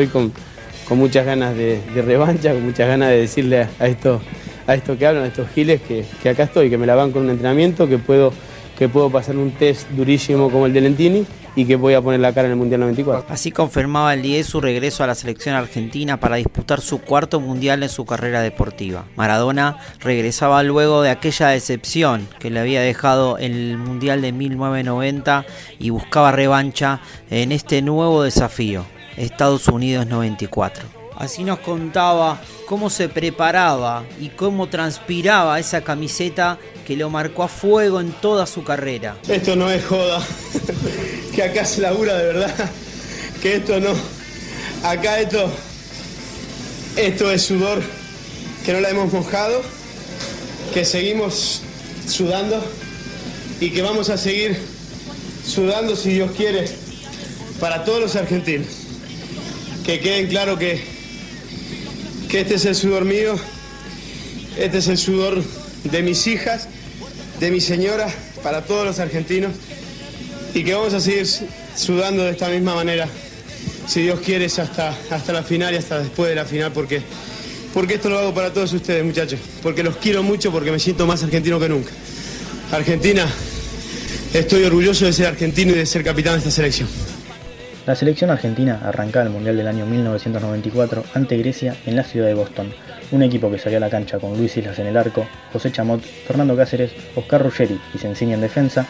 Estoy con, muchas ganas de, revancha, con muchas ganas de decirle a, estos, a estos que hablan, a estos giles, que, acá estoy, que me la van con un entrenamiento, que puedo, que puedo pasar un test durísimo como el de Lentini y que voy a poner la cara en el Mundial 94. Así confirmaba el 10 su regreso a la selección argentina para disputar su cuarto Mundial en su carrera deportiva. Maradona regresaba luego de aquella decepción que le había dejado en el Mundial de 1990 y buscaba revancha en este nuevo desafío. Estados Unidos 94. Así nos contaba cómo se preparaba y cómo transpiraba esa camiseta que lo marcó a fuego en toda su carrera. Esto no es joda, que acá se labura de verdad, que esto no, acá esto, esto es sudor, que no la hemos mojado, que seguimos sudando y que vamos a seguir sudando si Dios quiere para todos los argentinos que queden claro que, que este es el sudor mío, este es el sudor de mis hijas, de mi señora, para todos los argentinos, y que vamos a seguir sudando de esta misma manera, si Dios quiere, hasta, hasta la final y hasta después de la final, porque, porque esto lo hago para todos ustedes, muchachos, porque los quiero mucho, porque me siento más argentino que nunca. Argentina, estoy orgulloso de ser argentino y de ser capitán de esta selección. La selección argentina arrancaba el Mundial del año 1994 ante Grecia en la ciudad de Boston, un equipo que salió a la cancha con Luis Islas en el arco, José Chamot, Fernando Cáceres, Oscar Ruggeri y Sencini en defensa,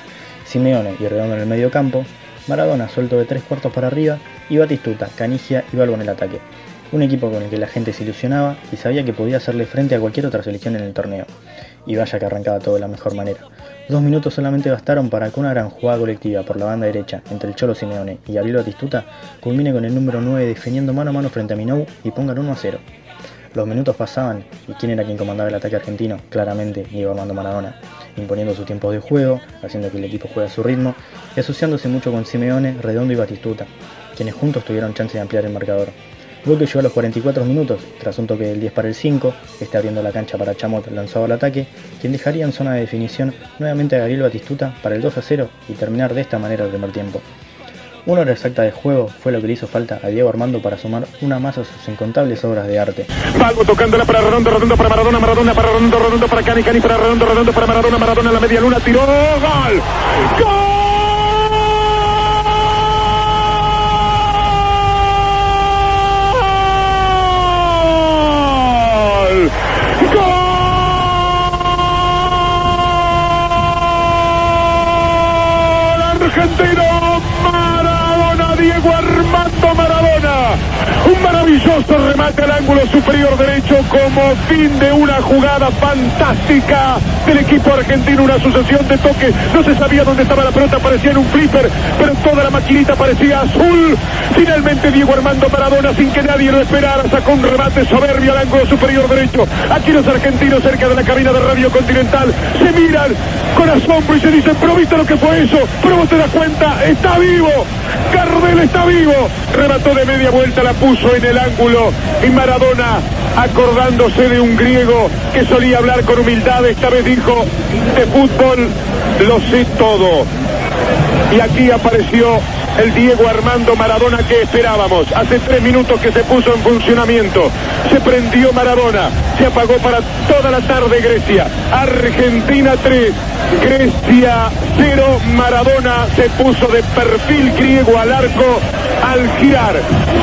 Simeone y Redondo en el medio campo, Maradona suelto de tres cuartos para arriba y Batistuta, Canigia y Balbo en el ataque. Un equipo con el que la gente se ilusionaba y sabía que podía hacerle frente a cualquier otra selección en el torneo. Y vaya que arrancaba todo de la mejor manera. Dos minutos solamente bastaron para que una gran jugada colectiva por la banda derecha entre el Cholo Simeone y Gabriel Batistuta culmine con el número 9 defendiendo mano a mano frente a Minou y pongan 1 a 0. Los minutos pasaban y quién era quien comandaba el ataque argentino, claramente Diego Armando Maradona, imponiendo sus tiempos de juego, haciendo que el equipo juegue a su ritmo y asociándose mucho con Simeone, Redondo y Batistuta, quienes juntos tuvieron chance de ampliar el marcador. Luego que llegó a los 44 minutos, tras un toque del 10 para el 5, este abriendo la cancha para Chamot lanzado al ataque, quien dejaría en zona de definición nuevamente a Gabriel Batistuta para el 2 a 0 y terminar de esta manera el primer tiempo. Una hora exacta de juego fue lo que le hizo falta a Diego Armando para sumar una más a sus incontables obras de arte. Palmo tocándola para Redondo, Redondo para Maradona, Maradona para Redondo, Redondo para Cani, Cani para Redondo, Redondo para Maradona, Maradona en la media luna, tiró, gol, gol. Maravilloso remate al ángulo superior derecho como fin de una jugada fantástica del equipo argentino, una sucesión de toques. No se sabía dónde estaba la pelota, parecía en un flipper, pero toda la maquinita parecía azul. Finalmente Diego Armando Maradona, sin que nadie lo esperara, sacó un remate soberbio al ángulo superior derecho. Aquí los argentinos cerca de la cabina de Radio Continental se miran con asombro y se dicen, pero viste lo que fue eso, pero vos te das cuenta, está vivo, Cardel está vivo. Remató de media vuelta, la puso en el ángulo y Maradona acordándose de un griego que solía hablar con humildad, esta vez dijo, de fútbol lo sé todo. Y aquí apareció el Diego Armando Maradona que esperábamos. Hace tres minutos que se puso en funcionamiento. Se prendió Maradona. Se apagó para toda la tarde Grecia. Argentina 3. Grecia 0. Maradona se puso de perfil griego al arco al girar.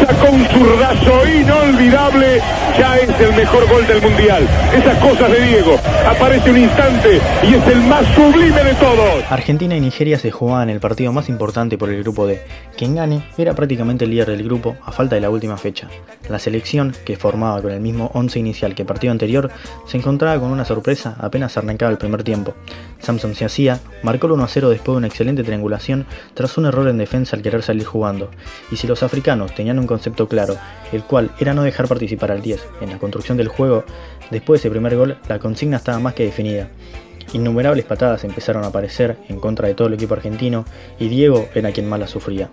Sacó un zurdazo inolvidable. Ya es el mejor gol del mundial. Esas cosas de Diego. Aparece un instante y es el más sublime de todos. Argentina y Nigeria se jugaban el partido más importante por el grupo D. Quien gane era prácticamente el líder del grupo a falta de la última fecha. La selección, que formaba con el mismo 11 inicial que el partido anterior, se encontraba con una sorpresa apenas arrancaba el primer tiempo. Samson se hacía, marcó el 1 0 después de una excelente triangulación tras un error en defensa al querer salir jugando. Y si los africanos tenían un concepto claro, el cual era no dejar participar al 10 en la construcción del juego, después de ese primer gol la consigna estaba más que definida. Innumerables patadas empezaron a aparecer en contra de todo el equipo argentino y Diego era quien más la sufría.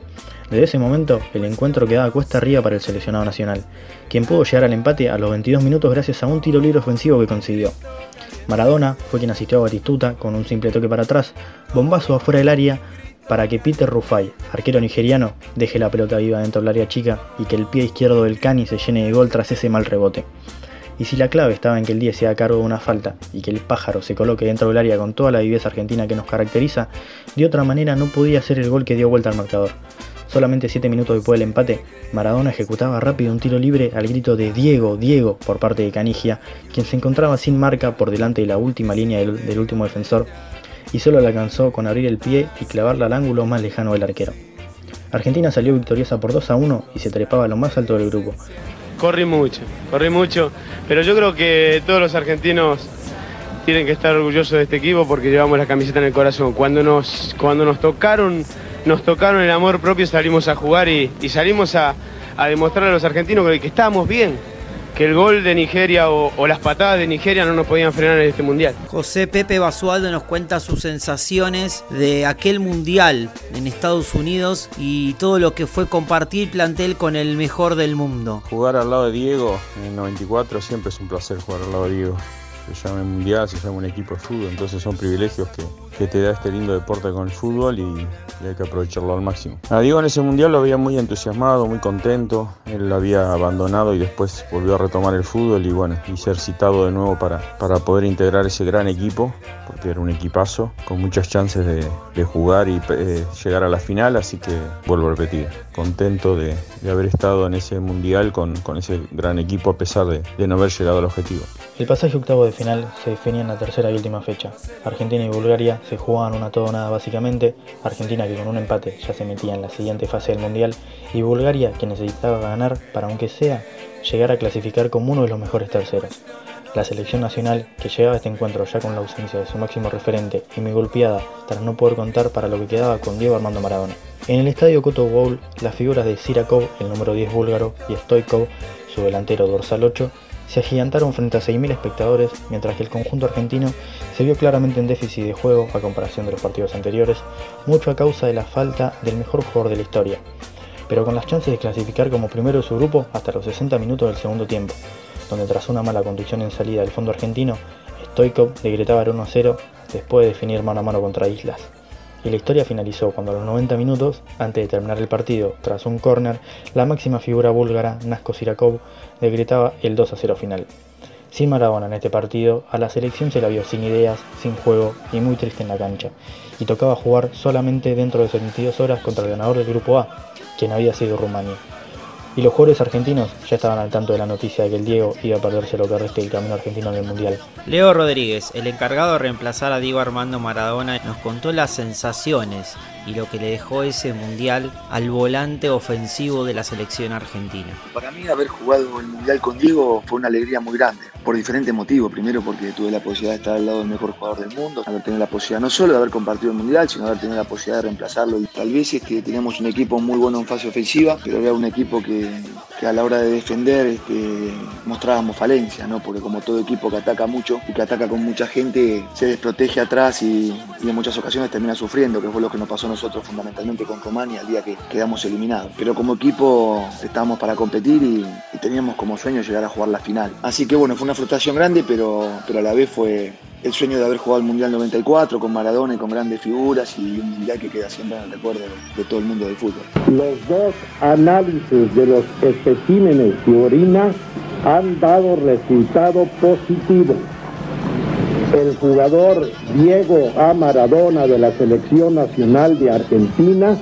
Desde ese momento, el encuentro quedaba cuesta arriba para el seleccionado nacional, quien pudo llegar al empate a los 22 minutos gracias a un tiro libre ofensivo que consiguió. Maradona fue quien asistió a Batistuta con un simple toque para atrás, bombazo afuera del área para que Peter Rufai, arquero nigeriano, deje la pelota viva dentro del área chica y que el pie izquierdo del Cani se llene de gol tras ese mal rebote. Y si la clave estaba en que el 10 se haga cargo de una falta y que el pájaro se coloque dentro del área con toda la viveza argentina que nos caracteriza, de otra manera no podía ser el gol que dio vuelta al marcador. Solamente 7 minutos después del empate, Maradona ejecutaba rápido un tiro libre al grito de Diego, Diego por parte de Canigia, quien se encontraba sin marca por delante de la última línea del, del último defensor y solo le alcanzó con abrir el pie y clavarla al ángulo más lejano del arquero. Argentina salió victoriosa por 2 a 1 y se trepaba a lo más alto del grupo. Corrí mucho, corrí mucho, pero yo creo que todos los argentinos tienen que estar orgullosos de este equipo porque llevamos la camiseta en el corazón. Cuando nos, cuando nos tocaron, nos tocaron el amor propio, salimos a jugar y, salimos a, a demostrar a los argentinos que, que estábamos bien, que el gol de Nigeria o, o, las patadas de Nigeria no nos podían frenar en este mundial. José Pepe Basualdo nos cuenta sus sensaciones de aquel mundial en Estados Unidos y todo lo que fue compartir plantel con el mejor del mundo. Jugar al lado de Diego en el 94 siempre es un placer jugar al lado de Diego. Se llama mundial, se llama un equipo de fútbol, entonces son privilegios que, que te da este lindo deporte con el fútbol y, hay que aprovecharlo al máximo. A Diego en ese mundial lo veía muy entusiasmado, muy contento, él lo había abandonado y después volvió a retomar el fútbol y bueno, y ser citado de nuevo para, para poder integrar ese gran equipo, porque era un equipazo, con muchas chances de, de jugar y eh, llegar a la final, así que vuelvo a repetir, contento de, de haber estado en ese mundial con, con ese gran equipo a pesar de, de no haber llegado al objetivo. El pasaje octavo de final se definía en la tercera y última fecha. Argentina y Bulgaria se jugaban una todo nada básicamente, Argentina que con un empate ya se metía en la siguiente fase del Mundial y Bulgaria que necesitaba ganar para aunque sea llegar a clasificar como uno de los mejores terceros. La selección nacional, que llegaba a este encuentro ya con la ausencia de su máximo referente y muy golpeada tras no poder contar para lo que quedaba con Diego Armando Maradona. En el estadio Koto Bowl, las figuras de Sirakov, el número 10 búlgaro, y Stoikov, su delantero dorsal 8, se agigantaron frente a 6.000 espectadores, mientras que el conjunto argentino se vio claramente en déficit de juego a comparación de los partidos anteriores, mucho a causa de la falta del mejor jugador de la historia, pero con las chances de clasificar como primero de su grupo hasta los 60 minutos del segundo tiempo, donde tras una mala conducción en salida del fondo argentino, Stoikov decretaba el 1-0 después de definir mano a mano contra Islas. Y la historia finalizó cuando a los 90 minutos, antes de terminar el partido, tras un córner, la máxima figura búlgara, Nasko Sirakov, decretaba el 2-0 final. Sin Maradona en este partido, a la selección se la vio sin ideas, sin juego y muy triste en la cancha, y tocaba jugar solamente dentro de 72 horas contra el ganador del Grupo A, quien había sido Rumania. Y los jugadores argentinos ya estaban al tanto de la noticia de que el Diego iba a perderse lo que resta del camino argentino en el Mundial. Leo Rodríguez, el encargado de reemplazar a Diego Armando Maradona, nos contó las sensaciones y lo que le dejó ese mundial al volante ofensivo de la selección argentina. Para mí haber jugado el mundial con Diego fue una alegría muy grande, por diferentes motivos. Primero porque tuve la posibilidad de estar al lado del mejor jugador del mundo, haber tenido la posibilidad no solo de haber compartido el mundial, sino de haber tenido la posibilidad de reemplazarlo. Y tal vez es que teníamos un equipo muy bueno en fase ofensiva, pero era un equipo que que a la hora de defender este, mostrábamos falencia, ¿no? porque como todo equipo que ataca mucho y que ataca con mucha gente, se desprotege atrás y, en muchas ocasiones termina sufriendo, que fue lo que nos pasó a nosotros fundamentalmente con Romania el día que quedamos eliminados. Pero como equipo estábamos para competir y, teníamos como sueño llegar a jugar la final. Así que bueno, fue una frustración grande, pero, pero a la vez fue, el sueño de haber jugado el Mundial 94 con Maradona y con grandes figuras y un Mundial que queda siempre en el recuerdo de todo el mundo del fútbol. Los dos análisis de los especímenes de orina han dado resultado positivo. El jugador Diego A. Maradona de la Selección Nacional de Argentina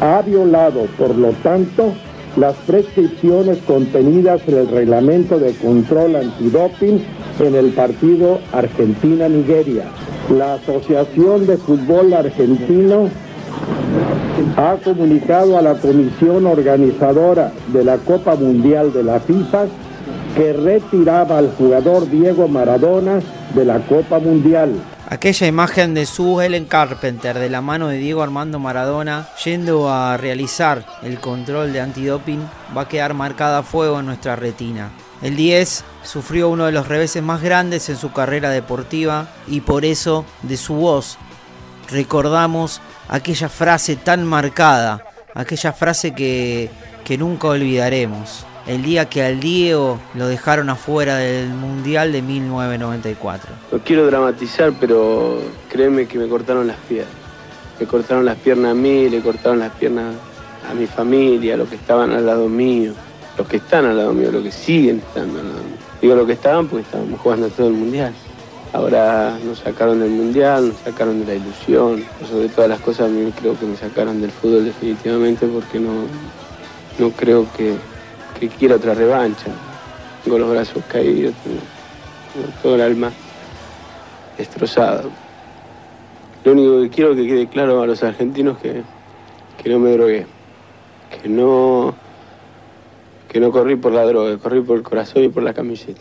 ha violado, por lo tanto, las prescripciones contenidas en el reglamento de control antidoping en el partido Argentina-Nigeria. La Asociación de Fútbol Argentino ha comunicado a la comisión organizadora de la Copa Mundial de la FIFA que retiraba al jugador Diego Maradona de la Copa Mundial. Aquella imagen de su Helen Carpenter de la mano de Diego Armando Maradona yendo a realizar el control de antidoping va a quedar marcada a fuego en nuestra retina. El 10 sufrió uno de los reveses más grandes en su carrera deportiva y por eso de su voz recordamos aquella frase tan marcada, aquella frase que, que nunca olvidaremos el día que al Diego lo dejaron afuera del Mundial de 1994. No quiero dramatizar, pero créeme que me cortaron las piernas. Me cortaron las piernas a mí, le cortaron las piernas a mi familia, a los que estaban al lado mío los que están al lado mío, los que siguen estando al lado mío. Digo lo que estaban porque estábamos jugando todo el mundial. Ahora nos sacaron del mundial, nos sacaron de la ilusión. Sobre todas las cosas, a mí creo que me sacaron del fútbol definitivamente porque no, no creo que, que quiera otra revancha. Tengo los brazos caídos, tengo, todo el alma destrozado. Lo único que quiero que quede claro a los argentinos que, que no me drogué, que no que no corrí por la droga, corrí por el corazón y por la camiseta.